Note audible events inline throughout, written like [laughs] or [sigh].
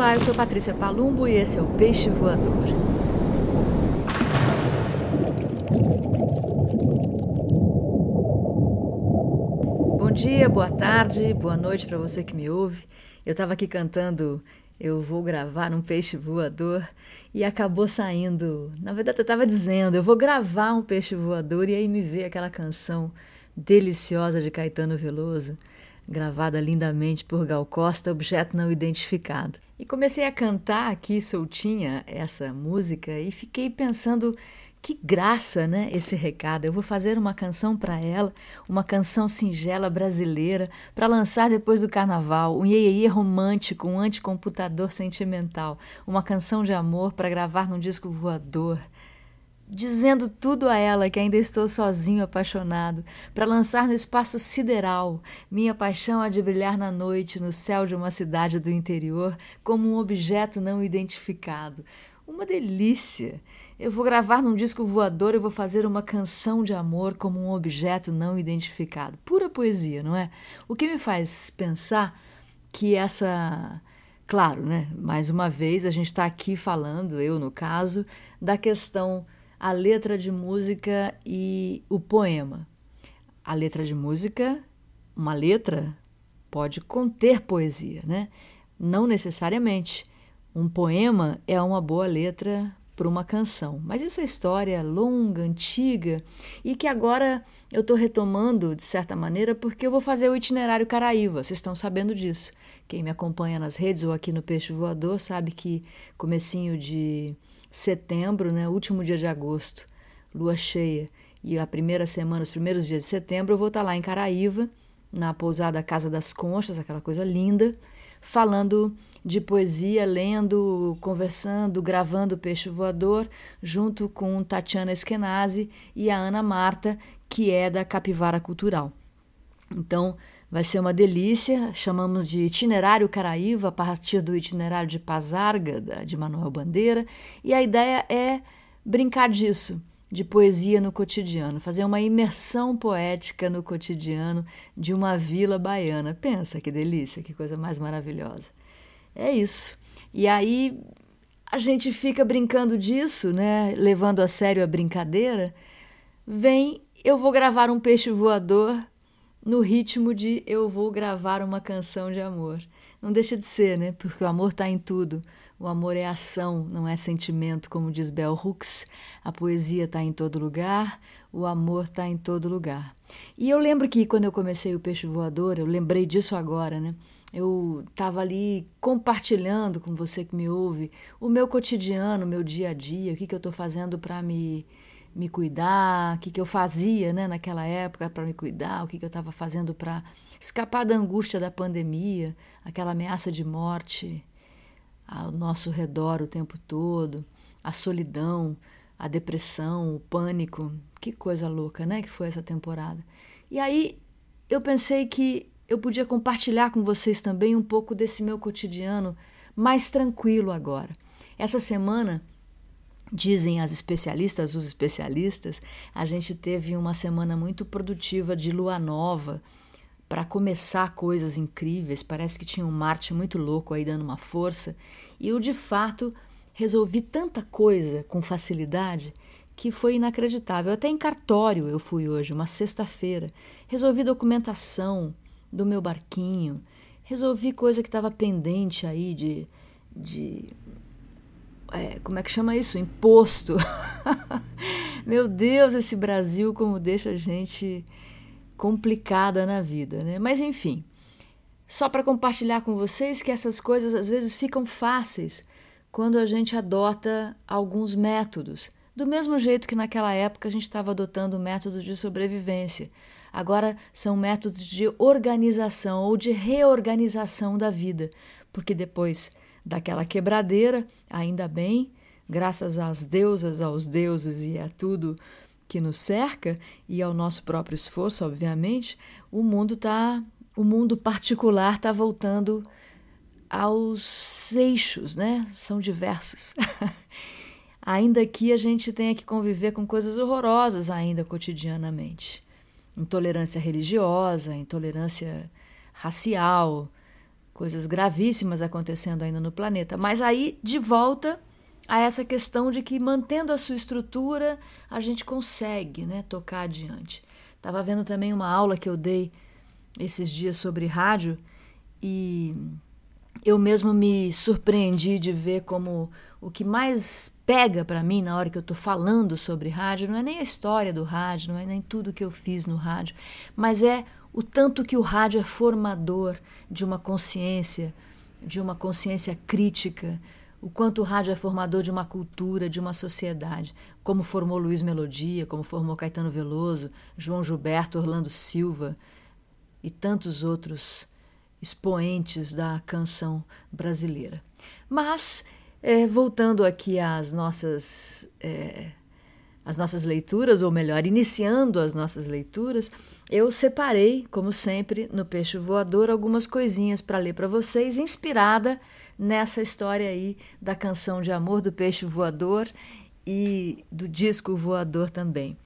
Olá, eu sou Patrícia Palumbo e esse é o Peixe Voador. Bom dia, boa tarde, boa noite para você que me ouve. Eu estava aqui cantando Eu vou gravar um peixe voador e acabou saindo. Na verdade, eu estava dizendo Eu vou gravar um peixe voador e aí me veio aquela canção deliciosa de Caetano Veloso gravada lindamente por Gal Costa, objeto não identificado. E comecei a cantar aqui soltinha essa música e fiquei pensando que graça, né, esse recado. Eu vou fazer uma canção para ela, uma canção singela brasileira, para lançar depois do carnaval, um iê romântico, um anticomputador sentimental, uma canção de amor para gravar num disco voador dizendo tudo a ela que ainda estou sozinho apaixonado, para lançar no espaço sideral minha paixão há de brilhar na noite no céu de uma cidade do interior como um objeto não identificado. Uma delícia! Eu vou gravar num disco voador e vou fazer uma canção de amor como um objeto não identificado. Pura poesia, não é? O que me faz pensar que essa. Claro, né? Mais uma vez, a gente está aqui falando, eu no caso, da questão a letra de música e o poema. A letra de música, uma letra pode conter poesia, né? Não necessariamente. Um poema é uma boa letra para uma canção. Mas isso é história longa, antiga e que agora eu estou retomando de certa maneira porque eu vou fazer o itinerário Caraíva. Vocês estão sabendo disso. Quem me acompanha nas redes ou aqui no Peixe Voador sabe que comecinho de setembro, né, último dia de agosto, lua cheia, e a primeira semana, os primeiros dias de setembro, eu vou estar lá em Caraíva, na pousada Casa das Conchas, aquela coisa linda, falando de poesia, lendo, conversando, gravando Peixe Voador, junto com Tatiana Eskenazi e a Ana Marta, que é da Capivara Cultural. Então, Vai ser uma delícia, chamamos de itinerário Caraíva, a partir do itinerário de Pazarga, de Manuel Bandeira, e a ideia é brincar disso, de poesia no cotidiano, fazer uma imersão poética no cotidiano de uma vila baiana. Pensa que delícia, que coisa mais maravilhosa. É isso. E aí a gente fica brincando disso, né, levando a sério a brincadeira. Vem, eu vou gravar um peixe voador no ritmo de eu vou gravar uma canção de amor. Não deixa de ser, né? Porque o amor está em tudo. O amor é ação, não é sentimento, como diz Bell Hooks. A poesia está em todo lugar, o amor está em todo lugar. E eu lembro que quando eu comecei o Peixe Voador, eu lembrei disso agora, né? Eu estava ali compartilhando com você que me ouve o meu cotidiano, o meu dia a dia, o que, que eu estou fazendo para me me cuidar, o que, que eu fazia né, naquela época para me cuidar, o que, que eu estava fazendo para escapar da angústia da pandemia, aquela ameaça de morte ao nosso redor o tempo todo, a solidão, a depressão, o pânico. Que coisa louca, né, que foi essa temporada. E aí eu pensei que eu podia compartilhar com vocês também um pouco desse meu cotidiano mais tranquilo agora. Essa semana Dizem as especialistas, os especialistas, a gente teve uma semana muito produtiva de lua nova para começar coisas incríveis. Parece que tinha um Marte muito louco aí dando uma força. E eu, de fato, resolvi tanta coisa com facilidade que foi inacreditável. Até em cartório eu fui hoje, uma sexta-feira. Resolvi documentação do meu barquinho. Resolvi coisa que estava pendente aí de, de é, como é que chama isso? Imposto. [laughs] Meu Deus, esse Brasil como deixa a gente complicada na vida, né? Mas enfim, só para compartilhar com vocês que essas coisas às vezes ficam fáceis quando a gente adota alguns métodos. Do mesmo jeito que naquela época a gente estava adotando métodos de sobrevivência. Agora são métodos de organização ou de reorganização da vida, porque depois daquela quebradeira, ainda bem, graças às deusas, aos deuses e a tudo que nos cerca e ao nosso próprio esforço, obviamente, o mundo tá, o mundo particular está voltando aos eixos, né? São diversos. [laughs] ainda que a gente tenha que conviver com coisas horrorosas ainda cotidianamente. Intolerância religiosa, intolerância racial, coisas gravíssimas acontecendo ainda no planeta. Mas aí, de volta a essa questão de que mantendo a sua estrutura, a gente consegue né, tocar adiante. Estava vendo também uma aula que eu dei esses dias sobre rádio e eu mesmo me surpreendi de ver como o que mais pega para mim na hora que eu estou falando sobre rádio não é nem a história do rádio, não é nem tudo que eu fiz no rádio, mas é o tanto que o rádio é formador de uma consciência, de uma consciência crítica, o quanto o rádio é formador de uma cultura, de uma sociedade, como formou Luiz Melodia, como formou Caetano Veloso, João Gilberto, Orlando Silva e tantos outros expoentes da canção brasileira. Mas, é, voltando aqui às nossas, é, às nossas leituras, ou melhor, iniciando as nossas leituras, eu separei, como sempre, no Peixe Voador, algumas coisinhas para ler para vocês, inspirada nessa história aí da canção de amor do Peixe Voador e do disco Voador também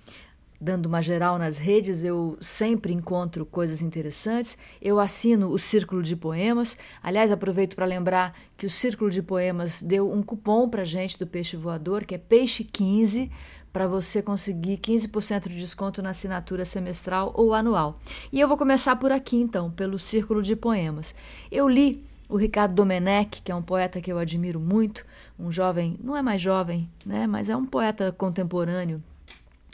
dando uma geral nas redes, eu sempre encontro coisas interessantes. Eu assino o Círculo de Poemas. Aliás, aproveito para lembrar que o Círculo de Poemas deu um cupom para gente do Peixe Voador, que é Peixe 15, para você conseguir 15% de desconto na assinatura semestral ou anual. E eu vou começar por aqui, então, pelo Círculo de Poemas. Eu li o Ricardo Domenech, que é um poeta que eu admiro muito, um jovem, não é mais jovem, né, mas é um poeta contemporâneo,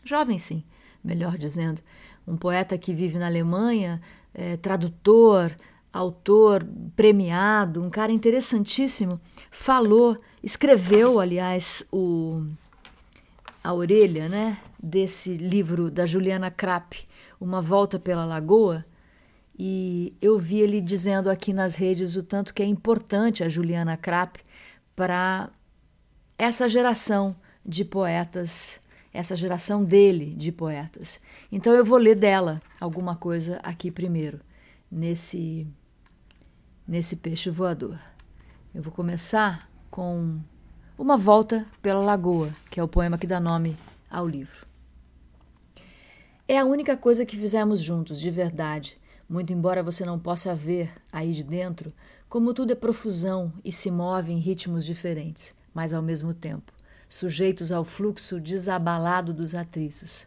jovem sim, melhor dizendo, um poeta que vive na Alemanha, é, tradutor, autor premiado, um cara interessantíssimo, falou, escreveu, aliás, o, a orelha né, desse livro da Juliana Krapp, Uma Volta pela Lagoa, e eu vi ele dizendo aqui nas redes o tanto que é importante a Juliana Krapp para essa geração de poetas essa geração dele de poetas. Então eu vou ler dela alguma coisa aqui primeiro, nesse nesse peixe voador. Eu vou começar com Uma Volta pela Lagoa, que é o poema que dá nome ao livro. É a única coisa que fizemos juntos, de verdade, muito embora você não possa ver aí de dentro como tudo é profusão e se move em ritmos diferentes, mas ao mesmo tempo sujeitos ao fluxo desabalado dos atritos.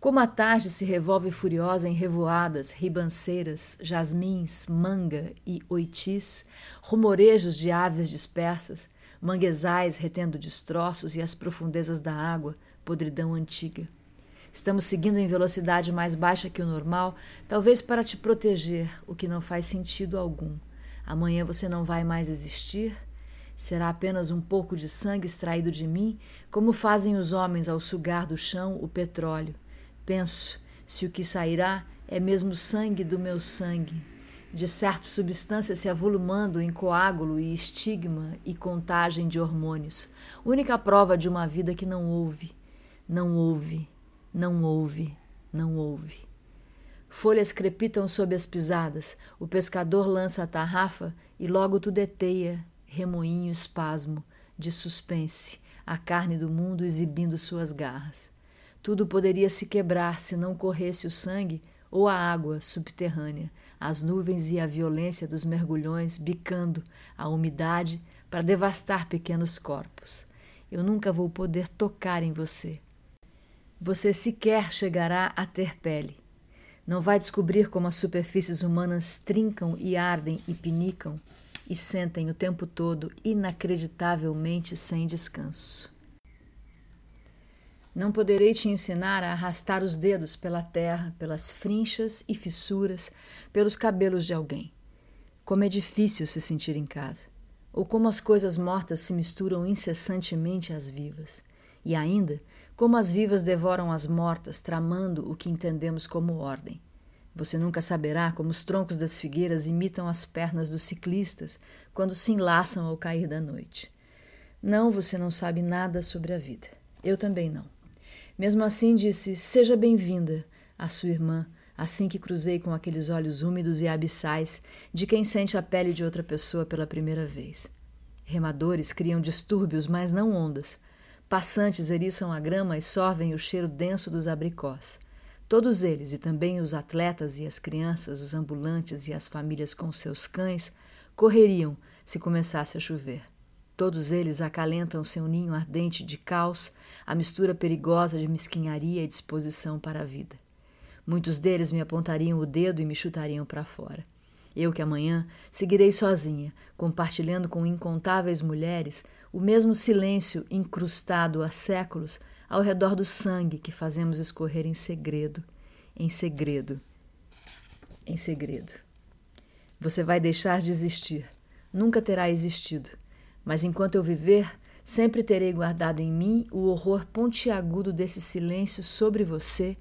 Como a tarde se revolve furiosa em revoadas, ribanceiras, jasmins, manga e oitis, rumorejos de aves dispersas, manguezais retendo destroços e as profundezas da água, podridão antiga. Estamos seguindo em velocidade mais baixa que o normal, talvez para te proteger, o que não faz sentido algum. Amanhã você não vai mais existir, Será apenas um pouco de sangue extraído de mim, como fazem os homens ao sugar do chão o petróleo. Penso, se o que sairá é mesmo sangue do meu sangue, de certo substância se avolumando em coágulo e estigma e contagem de hormônios, única prova de uma vida que não ouve, não ouve, não ouve, não ouve. Folhas crepitam sob as pisadas, o pescador lança a tarrafa e logo tu deteia remoinho espasmo de suspense, a carne do mundo exibindo suas garras. Tudo poderia se quebrar se não corresse o sangue ou a água subterrânea, as nuvens e a violência dos mergulhões bicando a umidade para devastar pequenos corpos. Eu nunca vou poder tocar em você. Você sequer chegará a ter pele. Não vai descobrir como as superfícies humanas trincam e ardem e pinicam e sentem o tempo todo inacreditavelmente sem descanso. Não poderei te ensinar a arrastar os dedos pela terra, pelas frinchas e fissuras, pelos cabelos de alguém. Como é difícil se sentir em casa, ou como as coisas mortas se misturam incessantemente às vivas, e ainda como as vivas devoram as mortas, tramando o que entendemos como ordem. Você nunca saberá como os troncos das figueiras imitam as pernas dos ciclistas quando se enlaçam ao cair da noite. Não, você não sabe nada sobre a vida. Eu também não. Mesmo assim, disse: Seja bem-vinda, a sua irmã, assim que cruzei com aqueles olhos úmidos e abissais de quem sente a pele de outra pessoa pela primeira vez. Remadores criam distúrbios, mas não ondas. Passantes eriçam a grama e sorvem o cheiro denso dos abricós. Todos eles, e também os atletas e as crianças, os ambulantes e as famílias com seus cães, correriam se começasse a chover. Todos eles acalentam seu ninho ardente de caos, a mistura perigosa de mesquinharia e disposição para a vida. Muitos deles me apontariam o dedo e me chutariam para fora. Eu que amanhã seguirei sozinha, compartilhando com incontáveis mulheres o mesmo silêncio incrustado há séculos ao redor do sangue que fazemos escorrer em segredo, em segredo, em segredo. Você vai deixar de existir, nunca terá existido mas enquanto eu viver, sempre terei guardado em mim o horror pontiagudo desse silêncio sobre você,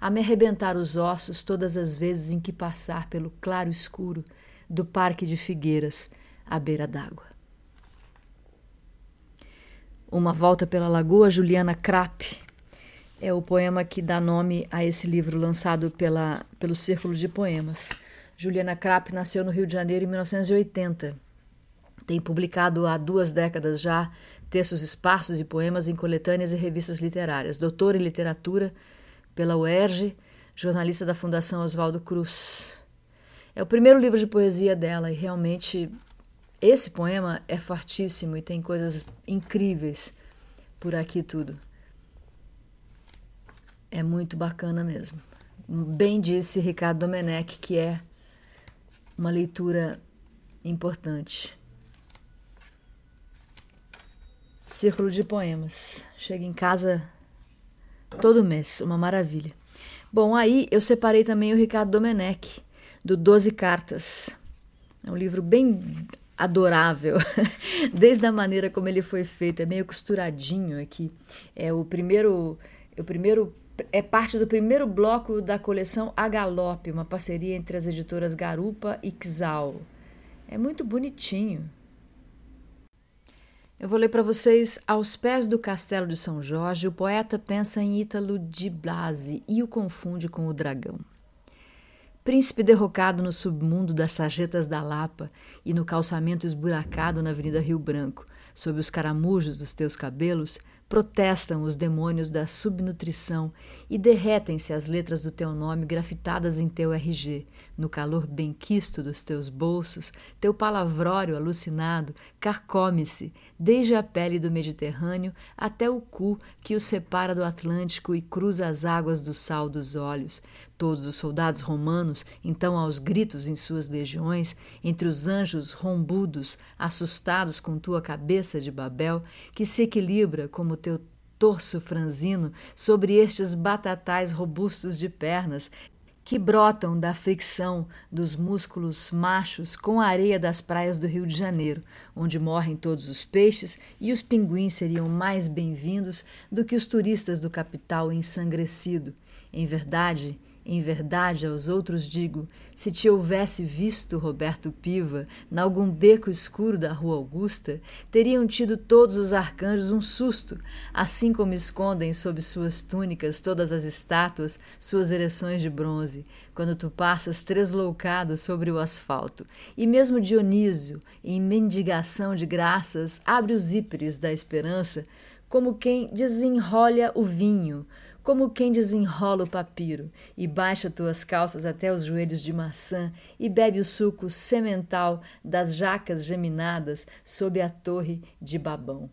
a me arrebentar os ossos todas as vezes em que passar pelo claro escuro do Parque de Figueiras à beira d'água. Uma Volta pela Lagoa, Juliana Krapp. É o poema que dá nome a esse livro lançado pela, pelo Círculo de Poemas. Juliana Krapp nasceu no Rio de Janeiro em 1980 tem publicado há duas décadas já textos esparsos e poemas em coletâneas e revistas literárias. Doutor em literatura pela UERJ, jornalista da Fundação Oswaldo Cruz. É o primeiro livro de poesia dela e realmente esse poema é fortíssimo e tem coisas incríveis por aqui tudo. É muito bacana mesmo. Bem disse Ricardo Domenech que é uma leitura importante. Círculo de Poemas. Chega em casa todo mês, uma maravilha. Bom, aí eu separei também o Ricardo Domenech, do Doze Cartas. É um livro bem adorável, [laughs] desde a maneira como ele foi feito, é meio costuradinho aqui. É o primeiro, o primeiro é parte do primeiro bloco da coleção A Galope, uma parceria entre as editoras Garupa e Xal. É muito bonitinho. Eu vou ler para vocês Aos Pés do Castelo de São Jorge, o poeta pensa em Ítalo de Blasi e o confunde com o dragão. Príncipe derrocado no submundo das sarjetas da Lapa e no calçamento esburacado na Avenida Rio Branco, sob os caramujos dos teus cabelos, protestam os demônios da subnutrição e derretem-se as letras do teu nome grafitadas em teu RG, no calor benquisto dos teus bolsos, teu palavrório alucinado carcome-se, desde a pele do Mediterrâneo até o cu que o separa do Atlântico e cruza as águas do sal dos olhos. Todos os soldados romanos, então aos gritos em suas legiões, entre os anjos rombudos, assustados com tua cabeça de Babel, que se equilibra como teu torso franzino sobre estes batatais robustos de pernas, que brotam da fricção dos músculos machos com a areia das praias do Rio de Janeiro, onde morrem todos os peixes e os pinguins seriam mais bem-vindos do que os turistas do capital ensangrecido. Em verdade, em verdade, aos outros digo: se te houvesse visto, Roberto Piva, nalgum beco escuro da Rua Augusta, teriam tido todos os arcanjos um susto, assim como escondem sob suas túnicas todas as estátuas suas ereções de bronze, quando tu passas tresloucado sobre o asfalto. E mesmo Dionísio, em mendigação de graças, abre os íperes da esperança, como quem desenrolha o vinho como quem desenrola o papiro e baixa tuas calças até os joelhos de maçã e bebe o suco semental das jacas geminadas sob a torre de Babão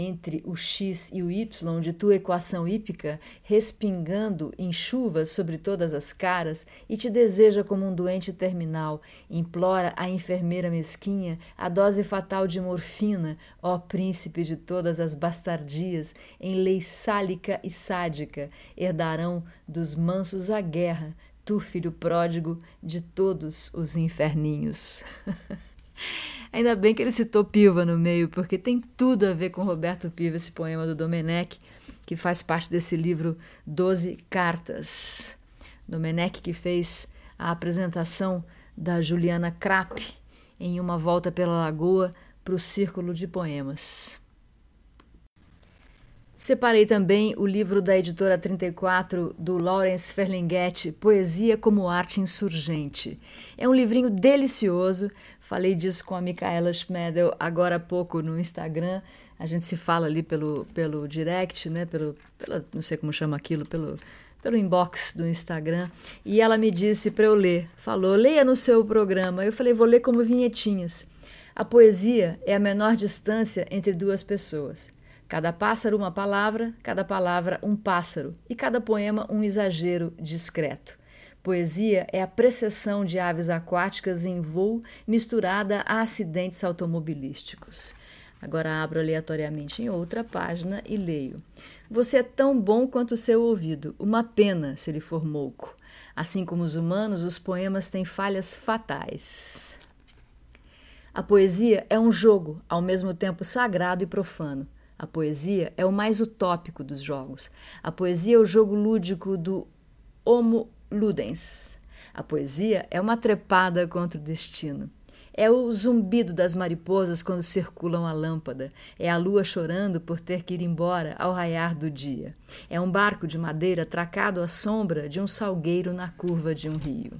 entre o x e o y de tua equação hípica, respingando em chuvas sobre todas as caras, e te deseja como um doente terminal, implora à enfermeira mesquinha a dose fatal de morfina, ó príncipe de todas as bastardias, em lei sálica e sádica, herdarão dos mansos a guerra, tu, filho pródigo de todos os inferninhos. [laughs] [laughs] Ainda bem que ele citou Piva no meio, porque tem tudo a ver com Roberto Piva, esse poema do Domenech, que faz parte desse livro Doze Cartas. Domenech que fez a apresentação da Juliana Krapp em Uma Volta pela Lagoa para o Círculo de Poemas. Separei também o livro da editora 34 do Lawrence Ferlinghetti, Poesia como Arte Insurgente. É um livrinho delicioso. Falei disso com a Micaela Schmedel agora há pouco no Instagram. A gente se fala ali pelo, pelo direct, né? Pelo, pela, não sei como chama aquilo, pelo, pelo inbox do Instagram e ela me disse para eu ler. Falou: leia no seu programa. Eu falei: vou ler como vinhetinhas. A poesia é a menor distância entre duas pessoas. Cada pássaro uma palavra, cada palavra um pássaro, e cada poema um exagero discreto. Poesia é a precessão de aves aquáticas em voo misturada a acidentes automobilísticos. Agora abro aleatoriamente em outra página e leio. Você é tão bom quanto o seu ouvido, uma pena se ele for mouco. Assim como os humanos, os poemas têm falhas fatais. A poesia é um jogo, ao mesmo tempo sagrado e profano. A poesia é o mais utópico dos jogos. A poesia é o jogo lúdico do Homo Ludens. A poesia é uma trepada contra o destino. É o zumbido das mariposas quando circulam a lâmpada. É a lua chorando por ter que ir embora ao raiar do dia. É um barco de madeira tracado à sombra de um salgueiro na curva de um rio.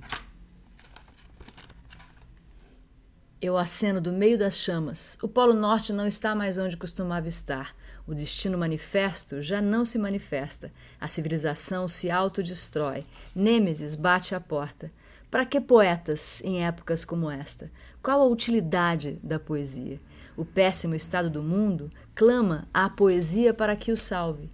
Eu aceno do meio das chamas. O Polo Norte não está mais onde costumava estar. O destino manifesto já não se manifesta. A civilização se autodestrói. Nêmesis bate à porta. Para que poetas em épocas como esta? Qual a utilidade da poesia? O péssimo estado do mundo clama à poesia para que o salve.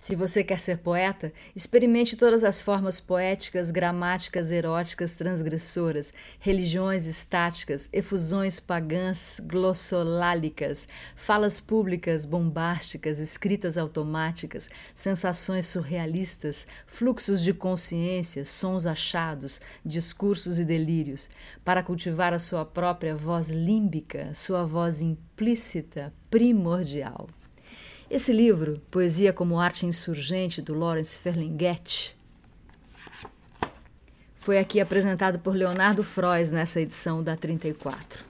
Se você quer ser poeta, experimente todas as formas poéticas, gramáticas, eróticas, transgressoras, religiões estáticas, efusões pagãs, glossolálicas, falas públicas bombásticas, escritas automáticas, sensações surrealistas, fluxos de consciência, sons achados, discursos e delírios, para cultivar a sua própria voz límbica, sua voz implícita, primordial. Esse livro, Poesia como Arte Insurgente, do Lawrence Ferlinghetti, foi aqui apresentado por Leonardo Frois nessa edição da 34.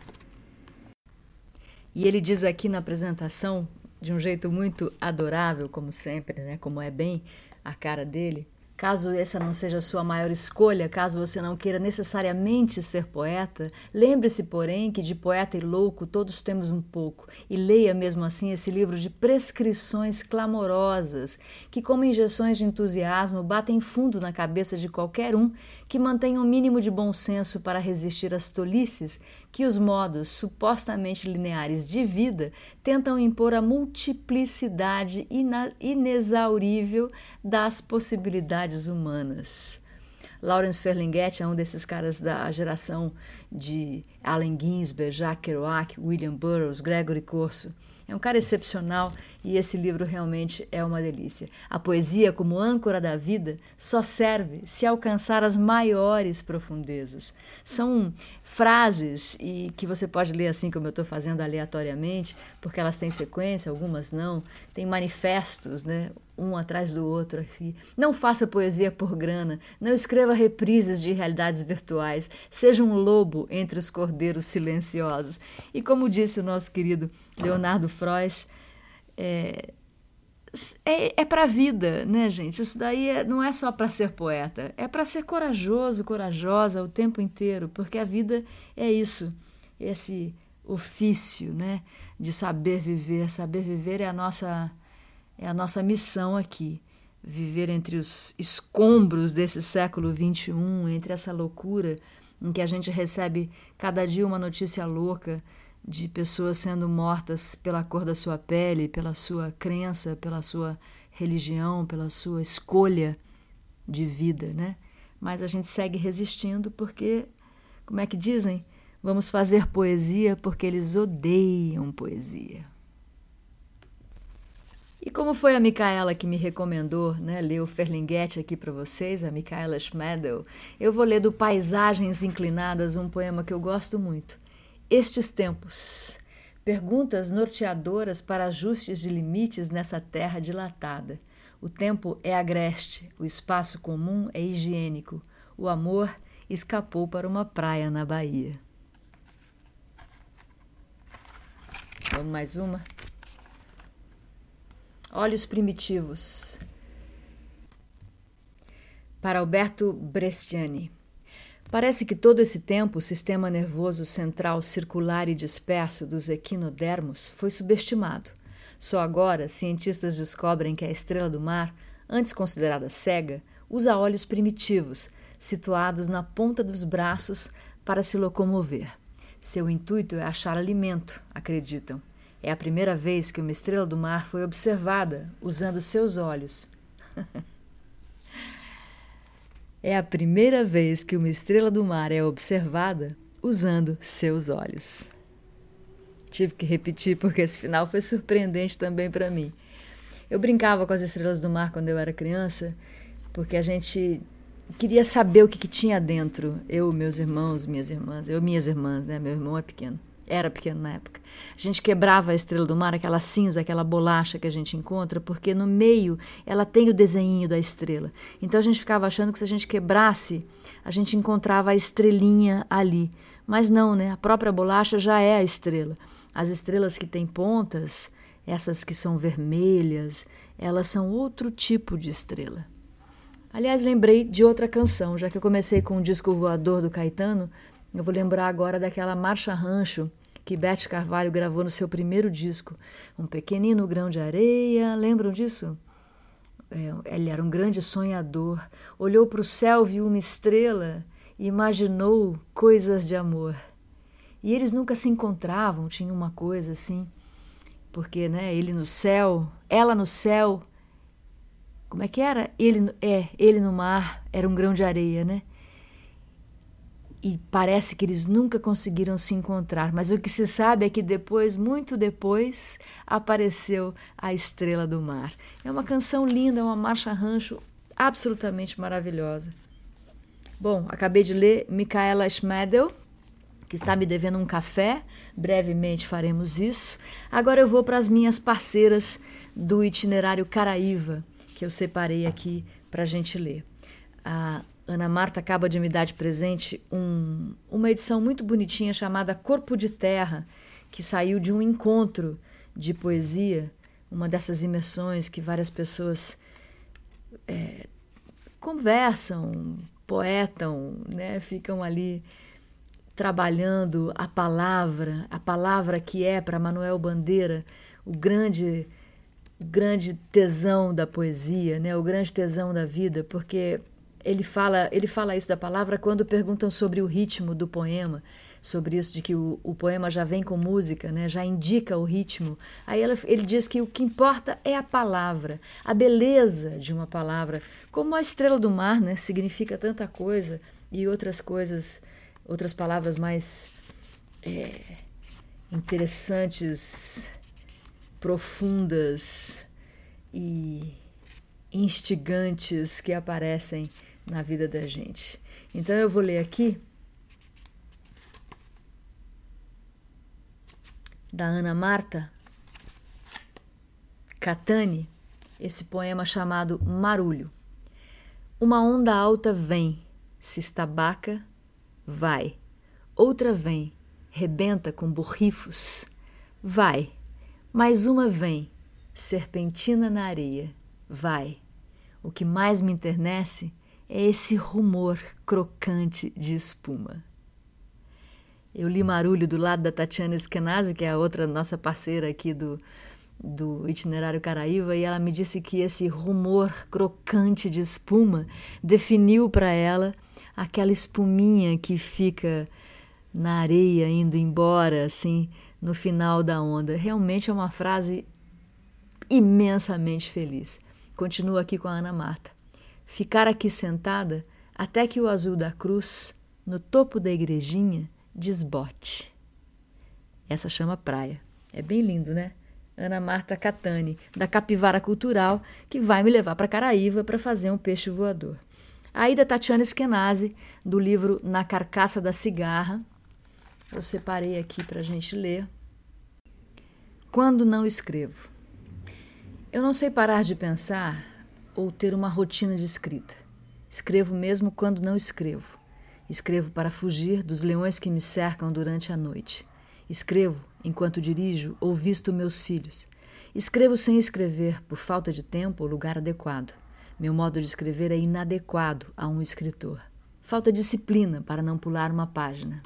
E ele diz aqui na apresentação, de um jeito muito adorável, como sempre, né, como é bem a cara dele, Caso essa não seja a sua maior escolha, caso você não queira necessariamente ser poeta, lembre-se, porém, que de poeta e louco todos temos um pouco, e leia mesmo assim esse livro de prescrições clamorosas, que, como injeções de entusiasmo, batem fundo na cabeça de qualquer um que mantenha um mínimo de bom senso para resistir às tolices que os modos supostamente lineares de vida tentam impor a multiplicidade inexaurível das possibilidades humanas. Lawrence Ferlinghetti é um desses caras da geração de Allen Ginsberg, Jack Kerouac, William Burroughs, Gregory Corso. É um cara excepcional e esse livro realmente é uma delícia. A poesia, como âncora da vida, só serve se alcançar as maiores profundezas. São frases e que você pode ler assim como eu estou fazendo aleatoriamente, porque elas têm sequência, algumas não. Tem manifestos, né? Um atrás do outro aqui. Não faça poesia por grana, não escreva reprises de realidades virtuais, seja um lobo entre os cordeiros silenciosos. E como disse o nosso querido Leonardo Frois, é, é, é para a vida, né, gente? Isso daí é, não é só para ser poeta, é para ser corajoso, corajosa o tempo inteiro, porque a vida é isso, esse ofício, né, de saber viver. Saber viver é a nossa é a nossa missão aqui. Viver entre os escombros desse século XXI, entre essa loucura em que a gente recebe cada dia uma notícia louca de pessoas sendo mortas pela cor da sua pele, pela sua crença, pela sua religião, pela sua escolha de vida, né? Mas a gente segue resistindo porque, como é que dizem? Vamos fazer poesia porque eles odeiam poesia. E como foi a Micaela que me recomendou, né, ler o Ferlinghetti aqui para vocês, a Micaela Schmedel, eu vou ler do Paisagens Inclinadas, um poema que eu gosto muito. Estes tempos. Perguntas norteadoras para ajustes de limites nessa terra dilatada. O tempo é agreste, o espaço comum é higiênico, o amor escapou para uma praia na Bahia. Vamos mais uma? Olhos primitivos. Para Alberto Brestiani. Parece que todo esse tempo o sistema nervoso central circular e disperso dos equinodermos foi subestimado. Só agora, cientistas descobrem que a estrela do mar, antes considerada cega, usa olhos primitivos, situados na ponta dos braços para se locomover. Seu intuito é achar alimento, acreditam. É a primeira vez que uma estrela do mar foi observada usando seus olhos. [laughs] é a primeira vez que uma estrela do mar é observada usando seus olhos. Tive que repetir porque esse final foi surpreendente também para mim. Eu brincava com as estrelas do mar quando eu era criança, porque a gente queria saber o que, que tinha dentro. Eu, meus irmãos, minhas irmãs, eu, minhas irmãs, né? Meu irmão é pequeno. Era pequeno na época. A gente quebrava a estrela do mar, aquela cinza, aquela bolacha que a gente encontra, porque no meio ela tem o desenho da estrela. Então a gente ficava achando que se a gente quebrasse, a gente encontrava a estrelinha ali. Mas não, né? A própria bolacha já é a estrela. As estrelas que têm pontas, essas que são vermelhas, elas são outro tipo de estrela. Aliás, lembrei de outra canção, já que eu comecei com o disco voador do Caetano, eu vou lembrar agora daquela Marcha Rancho que Beth Carvalho gravou no seu primeiro disco, Um Pequenino Grão de Areia. Lembram disso? É, ele era um grande sonhador, olhou para o céu, viu uma estrela e imaginou coisas de amor. E eles nunca se encontravam, tinha uma coisa assim, porque né, ele no céu, ela no céu, como é que era? Ele é, ele no mar era um grão de areia, né? E parece que eles nunca conseguiram se encontrar, mas o que se sabe é que depois, muito depois, apareceu a estrela do mar. É uma canção linda, uma marcha rancho absolutamente maravilhosa. Bom, acabei de ler Micaela Schmedel, que está me devendo um café. Brevemente faremos isso. Agora eu vou para as minhas parceiras do itinerário Caraíva que eu separei aqui para a gente ler. A Ana Marta acaba de me dar de presente um, uma edição muito bonitinha chamada Corpo de Terra, que saiu de um encontro de poesia, uma dessas imersões que várias pessoas é, conversam, poetam, né? ficam ali trabalhando a palavra, a palavra que é para Manuel Bandeira o grande grande tesão da poesia, né? O grande tesão da vida, porque ele fala, ele fala isso da palavra quando perguntam sobre o ritmo do poema, sobre isso de que o, o poema já vem com música, né? Já indica o ritmo. Aí ela, ele diz que o que importa é a palavra, a beleza de uma palavra, como a estrela do mar, né? Significa tanta coisa e outras coisas, outras palavras mais é, interessantes profundas e instigantes que aparecem na vida da gente. Então eu vou ler aqui da Ana Marta Catani esse poema chamado Marulho. Uma onda alta vem, se estabaca, vai. Outra vem, rebenta com borrifos, vai mais uma vem, serpentina na areia, vai. O que mais me internece é esse rumor crocante de espuma. Eu li Marulho do lado da Tatiana Eskenazi, que é a outra nossa parceira aqui do, do Itinerário Caraíva, e ela me disse que esse rumor crocante de espuma definiu para ela aquela espuminha que fica na areia indo embora, assim, no final da onda. Realmente é uma frase imensamente feliz. Continuo aqui com a Ana Marta. Ficar aqui sentada até que o azul da cruz, no topo da igrejinha, desbote. Essa chama praia. É bem lindo, né? Ana Marta Catani, da Capivara Cultural, que vai me levar para Caraíva para fazer um peixe voador. Aí da Tatiana Eskenazi, do livro Na Carcaça da Cigarra, eu separei aqui para a gente ler. Quando não escrevo. Eu não sei parar de pensar ou ter uma rotina de escrita. Escrevo mesmo quando não escrevo. Escrevo para fugir dos leões que me cercam durante a noite. Escrevo enquanto dirijo ou visto meus filhos. Escrevo sem escrever por falta de tempo ou lugar adequado. Meu modo de escrever é inadequado a um escritor. Falta disciplina para não pular uma página.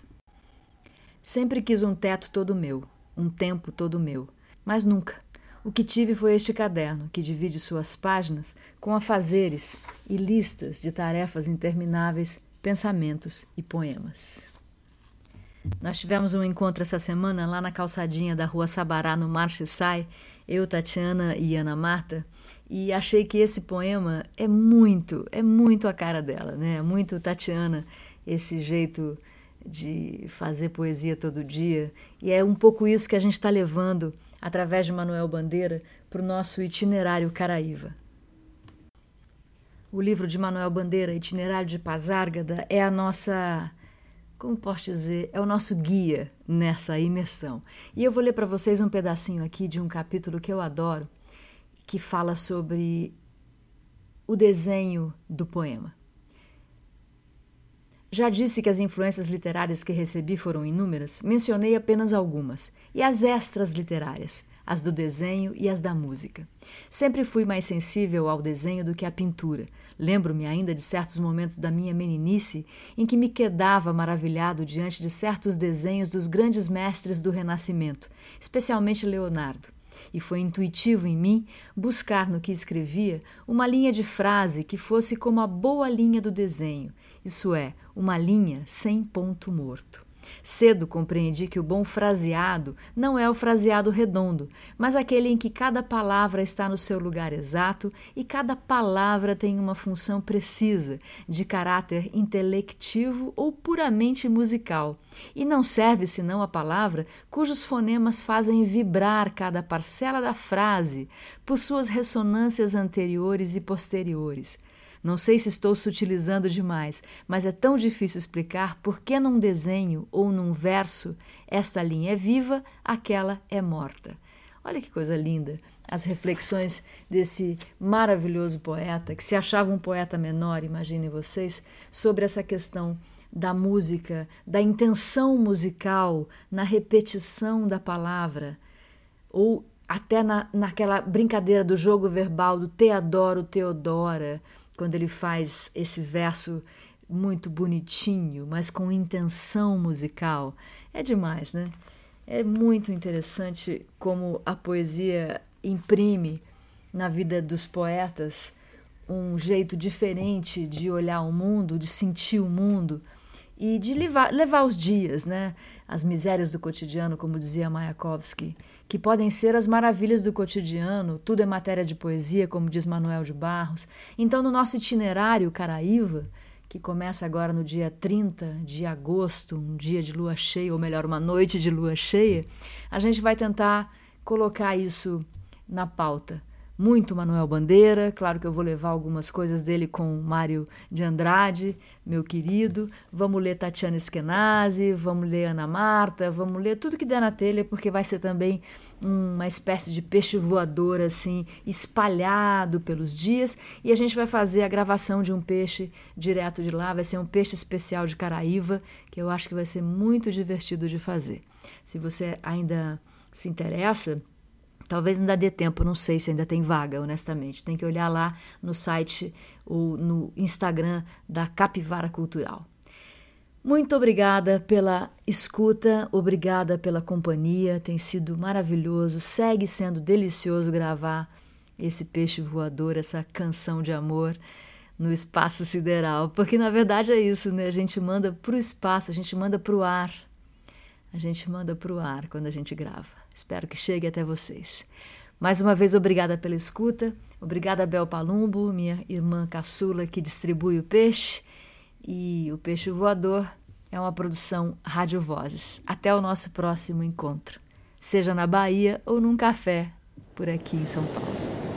Sempre quis um teto todo meu, um tempo todo meu, mas nunca. O que tive foi este caderno, que divide suas páginas com afazeres e listas de tarefas intermináveis, pensamentos e poemas. Nós tivemos um encontro essa semana lá na calçadinha da rua Sabará, no Marchesai, eu, Tatiana e Ana Marta, e achei que esse poema é muito, é muito a cara dela, né? Muito Tatiana, esse jeito de fazer poesia todo dia, e é um pouco isso que a gente está levando através de Manuel Bandeira, para o nosso itinerário Caraíva. O livro de Manuel Bandeira, Itinerário de Pazárgada, é a nossa, como posso dizer, é o nosso guia nessa imersão. E eu vou ler para vocês um pedacinho aqui de um capítulo que eu adoro, que fala sobre o desenho do poema. Já disse que as influências literárias que recebi foram inúmeras, mencionei apenas algumas, e as extras literárias, as do desenho e as da música. Sempre fui mais sensível ao desenho do que à pintura. Lembro-me ainda de certos momentos da minha meninice em que me quedava maravilhado diante de certos desenhos dos grandes mestres do Renascimento, especialmente Leonardo e foi intuitivo em mim buscar no que escrevia uma linha de frase que fosse como a boa linha do desenho, isso é, uma linha sem ponto morto. Cedo compreendi que o bom fraseado não é o fraseado redondo, mas aquele em que cada palavra está no seu lugar exato e cada palavra tem uma função precisa, de caráter intelectivo ou puramente musical, e não serve senão a palavra cujos fonemas fazem vibrar cada parcela da frase por suas ressonâncias anteriores e posteriores. Não sei se estou sutilizando demais, mas é tão difícil explicar por que num desenho ou num verso esta linha é viva, aquela é morta. Olha que coisa linda as reflexões desse maravilhoso poeta, que se achava um poeta menor, imaginem vocês, sobre essa questão da música, da intenção musical, na repetição da palavra, ou até na, naquela brincadeira do jogo verbal do Teodoro, Teodora, quando ele faz esse verso muito bonitinho, mas com intenção musical. É demais, né? É muito interessante como a poesia imprime na vida dos poetas um jeito diferente de olhar o mundo, de sentir o mundo e de levar, levar os dias, né? As misérias do cotidiano, como dizia Mayakovsky, que podem ser as maravilhas do cotidiano, tudo é matéria de poesia, como diz Manuel de Barros. Então, no nosso itinerário Caraíva, que começa agora no dia 30 de agosto, um dia de lua cheia, ou melhor, uma noite de lua cheia, a gente vai tentar colocar isso na pauta muito Manuel Bandeira. Claro que eu vou levar algumas coisas dele com Mário de Andrade, meu querido. Vamos ler Tatiana Eskenazi, vamos ler Ana Marta, vamos ler tudo que der na telha, porque vai ser também uma espécie de peixe voador, assim, espalhado pelos dias. E a gente vai fazer a gravação de um peixe direto de lá. Vai ser um peixe especial de Caraíva, que eu acho que vai ser muito divertido de fazer. Se você ainda se interessa Talvez ainda dê tempo, não sei se ainda tem vaga, honestamente. Tem que olhar lá no site ou no Instagram da Capivara Cultural. Muito obrigada pela escuta, obrigada pela companhia, tem sido maravilhoso, segue sendo delicioso gravar esse peixe voador, essa canção de amor no espaço sideral, porque na verdade é isso, né? A gente manda para o espaço, a gente manda para o ar a gente manda para o ar quando a gente grava. Espero que chegue até vocês. Mais uma vez, obrigada pela escuta. Obrigada, Bel Palumbo, minha irmã caçula que distribui o peixe. E o Peixe Voador é uma produção Rádio Vozes. Até o nosso próximo encontro, seja na Bahia ou num café por aqui em São Paulo.